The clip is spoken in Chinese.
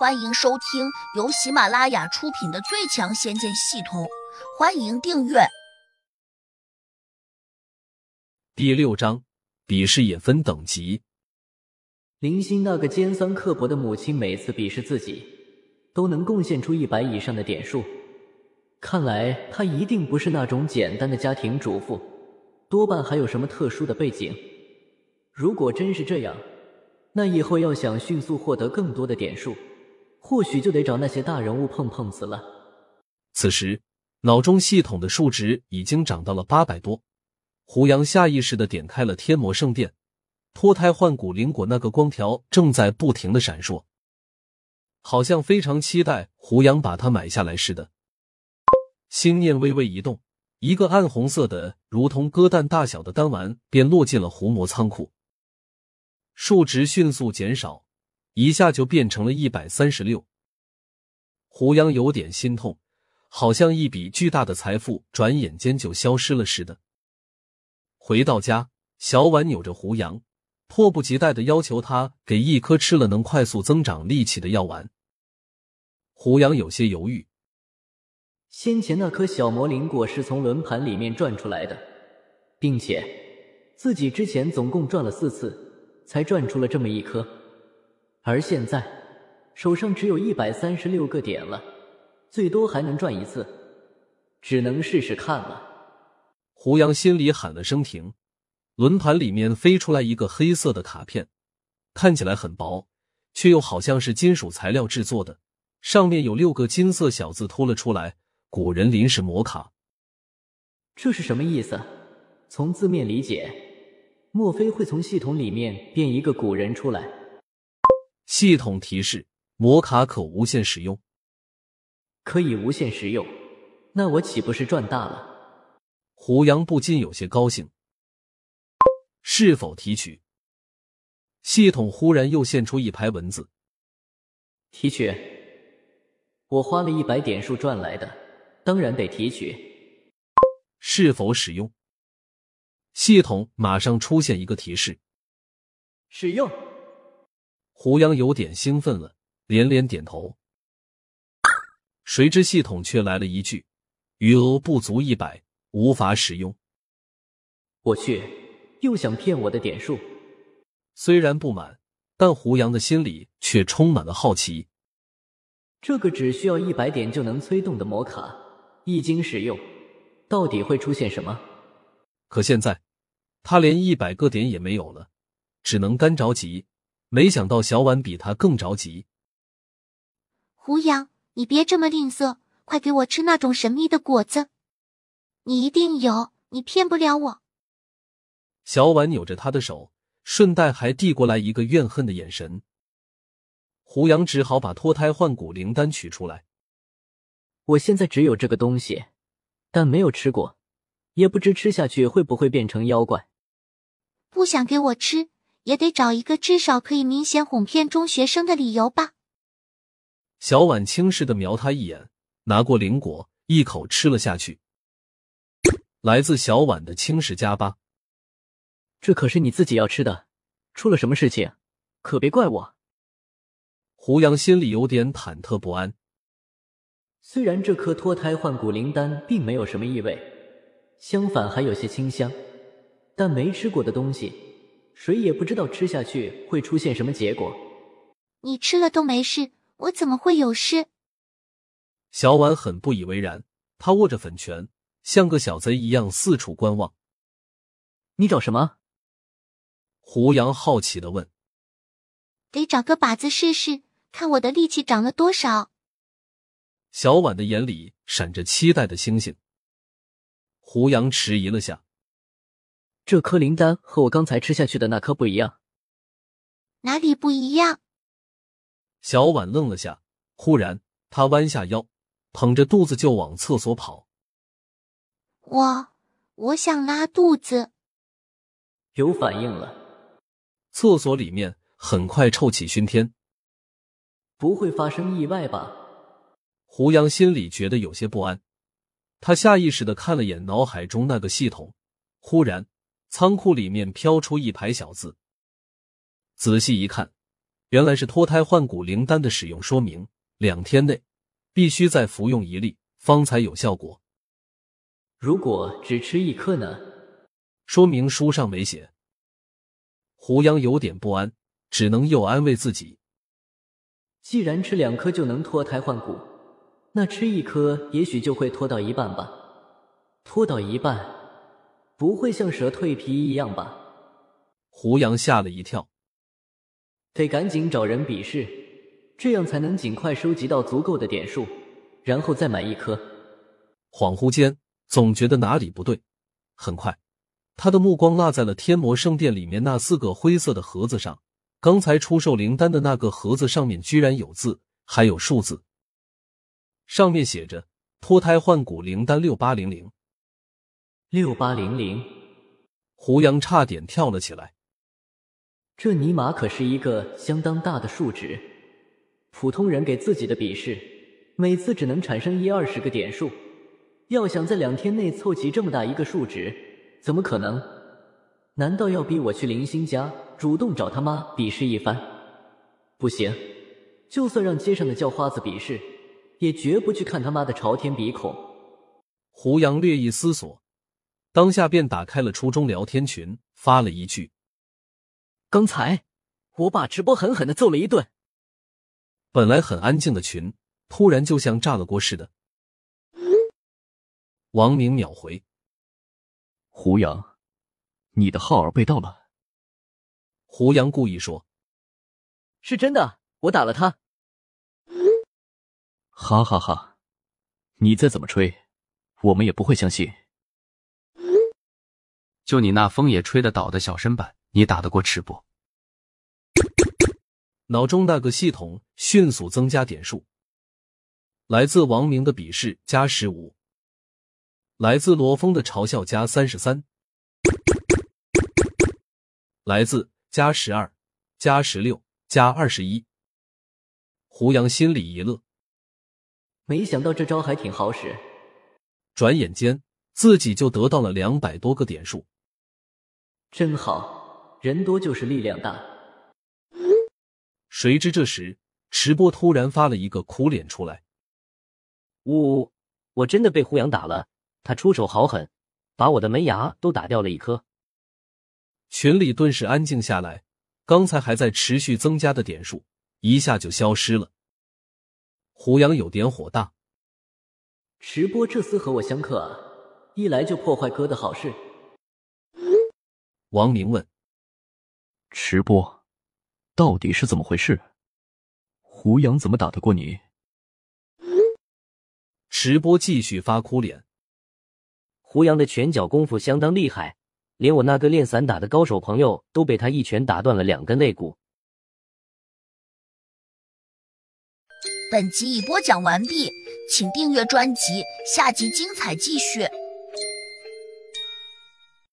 欢迎收听由喜马拉雅出品的《最强仙剑系统》，欢迎订阅。第六章，比试也分等级。林星那个尖酸刻薄的母亲，每次比试自己都能贡献出一百以上的点数。看来她一定不是那种简单的家庭主妇，多半还有什么特殊的背景。如果真是这样，那以后要想迅速获得更多的点数。或许就得找那些大人物碰碰瓷了。此时，脑中系统的数值已经涨到了八百多。胡杨下意识的点开了天魔圣殿，脱胎换骨灵果那个光条正在不停的闪烁，好像非常期待胡杨把它买下来似的。心念微微一动，一个暗红色的、如同鸽蛋大小的丹丸便落进了胡魔仓库，数值迅速减少。一下就变成了一百三十六，胡杨有点心痛，好像一笔巨大的财富转眼间就消失了似的。回到家，小婉扭着胡杨，迫不及待的要求他给一颗吃了能快速增长力气的药丸。胡杨有些犹豫，先前那颗小魔灵果是从轮盘里面转出来的，并且自己之前总共转了四次，才转出了这么一颗。而现在手上只有一百三十六个点了，最多还能赚一次，只能试试看了。胡杨心里喊了声停，轮盘里面飞出来一个黑色的卡片，看起来很薄，却又好像是金属材料制作的，上面有六个金色小字凸了出来：“古人临时魔卡。”这是什么意思？从字面理解，莫非会从系统里面变一个古人出来？系统提示：摩卡可无限使用，可以无限使用，那我岂不是赚大了？胡杨不禁有些高兴。是否提取？系统忽然又现出一排文字：提取。我花了一百点数赚来的，当然得提取。是否使用？系统马上出现一个提示：使用。胡杨有点兴奋了，连连点头。谁知系统却来了一句：“余额不足一百，无法使用。”我去，又想骗我的点数。虽然不满，但胡杨的心里却充满了好奇。这个只需要一百点就能催动的魔卡，一经使用，到底会出现什么？可现在他连一百个点也没有了，只能干着急。没想到小婉比他更着急。胡杨，你别这么吝啬，快给我吃那种神秘的果子！你一定有，你骗不了我。小婉扭着他的手，顺带还递过来一个怨恨的眼神。胡杨只好把脱胎换骨灵丹取出来。我现在只有这个东西，但没有吃过，也不知吃下去会不会变成妖怪。不想给我吃？也得找一个至少可以明显哄骗中学生的理由吧。小婉轻视的瞄他一眼，拿过灵果，一口吃了下去。来自小婉的轻视加八，这可是你自己要吃的，出了什么事情，可别怪我。胡杨心里有点忐忑不安。虽然这颗脱胎换骨灵丹并没有什么异味，相反还有些清香，但没吃过的东西。谁也不知道吃下去会出现什么结果。你吃了都没事，我怎么会有事？小婉很不以为然，她握着粉拳，像个小贼一样四处观望。你找什么？胡杨好奇的问。得找个靶子试试，看我的力气长了多少。小婉的眼里闪着期待的星星。胡杨迟疑了下。这颗灵丹和我刚才吃下去的那颗不一样，哪里不一样？小婉愣了下，忽然她弯下腰，捧着肚子就往厕所跑。我我想拉肚子，有反应了。厕所里面很快臭气熏天，不会发生意外吧？胡杨心里觉得有些不安，他下意识的看了眼脑海中那个系统，忽然。仓库里面飘出一排小字，仔细一看，原来是脱胎换骨灵丹的使用说明，两天内必须再服用一粒，方才有效果。如果只吃一颗呢？说明书上没写。胡杨有点不安，只能又安慰自己：既然吃两颗就能脱胎换骨，那吃一颗也许就会脱到一半吧。脱到一半，不会像蛇蜕皮一样吧？胡杨吓了一跳。得赶紧找人比试，这样才能尽快收集到足够的点数，然后再买一颗。恍惚间，总觉得哪里不对。很快，他的目光落在了天魔圣殿里面那四个灰色的盒子上。刚才出售灵丹的那个盒子上面居然有字，还有数字，上面写着“脱胎换骨灵丹六八零零”。六八零零，胡杨差点跳了起来。这尼玛可是一个相当大的数值，普通人给自己的比试，每次只能产生一二十个点数，要想在两天内凑齐这么大一个数值，怎么可能？难道要逼我去林星家主动找他妈比试一番？不行，就算让街上的叫花子比试，也绝不去看他妈的朝天鼻孔。胡杨略一思索，当下便打开了初中聊天群，发了一句。刚才我把直播狠狠的揍了一顿。本来很安静的群，突然就像炸了锅似的。王明秒回：“胡杨，你的号儿被盗了。”胡杨故意说：“是真的，我打了他。”哈哈哈！你再怎么吹，我们也不会相信。就你那风也吹得倒的小身板。你打得过吃不？脑中那个系统迅速增加点数。来自王明的鄙视加十五，来自罗峰的嘲笑加三十三，来自加十二、加十六、加二十一。胡杨心里一乐，没想到这招还挺好使。转眼间，自己就得到了两百多个点数，真好。人多就是力量大。谁知这时，池波突然发了一个苦脸出来：“呜，我真的被胡杨打了，他出手好狠，把我的门牙都打掉了一颗。”群里顿时安静下来，刚才还在持续增加的点数一下就消失了。胡杨有点火大：“池波这厮和我相克啊，一来就破坏哥的好事。”王明问。池波，到底是怎么回事？胡杨怎么打得过你？池波继续发哭脸。胡杨的拳脚功夫相当厉害，连我那个练散打的高手朋友都被他一拳打断了两根肋骨。本集已播讲完毕，请订阅专辑，下集精彩继续。